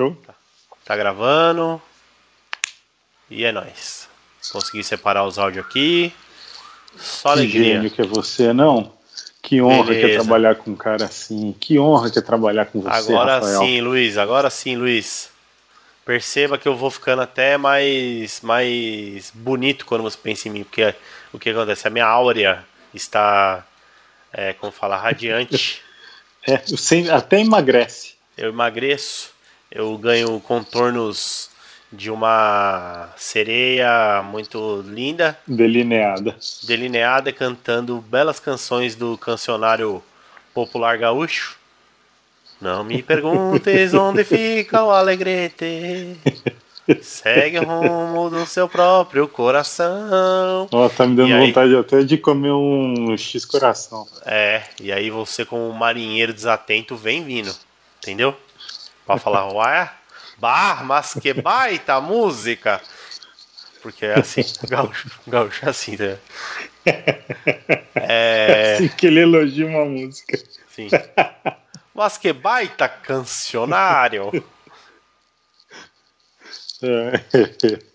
Show? Tá gravando. E é nóis. Consegui separar os áudios aqui. Só Que alegria. gênio que é você, não? Que honra que é Beleza. trabalhar com um cara assim. Que honra que é trabalhar com você, Agora Rafael. sim, Luiz. Agora sim, Luiz. Perceba que eu vou ficando até mais, mais bonito quando você pensa em mim. Porque o que acontece? A minha áurea está, é, como falar, radiante. É, até emagrece. eu emagreço, eu ganho contornos de uma sereia muito linda, Delineada. delineada, cantando belas canções do cancionário popular gaúcho. Não me perguntes onde fica o alegrete. Segue o rumo do seu próprio coração. Ó, tá me dando E aí? vontade até de comer um X coração. É, e aí você, como um marinheiro desatento, vem vindo. Entendeu? Pra falar, ué, bah, mas que baita música! Porque é assim, gaúcho, gaúcho é assim, né? É, Assim que ele elogia uma música. sim. Mas que baita cancionário! É.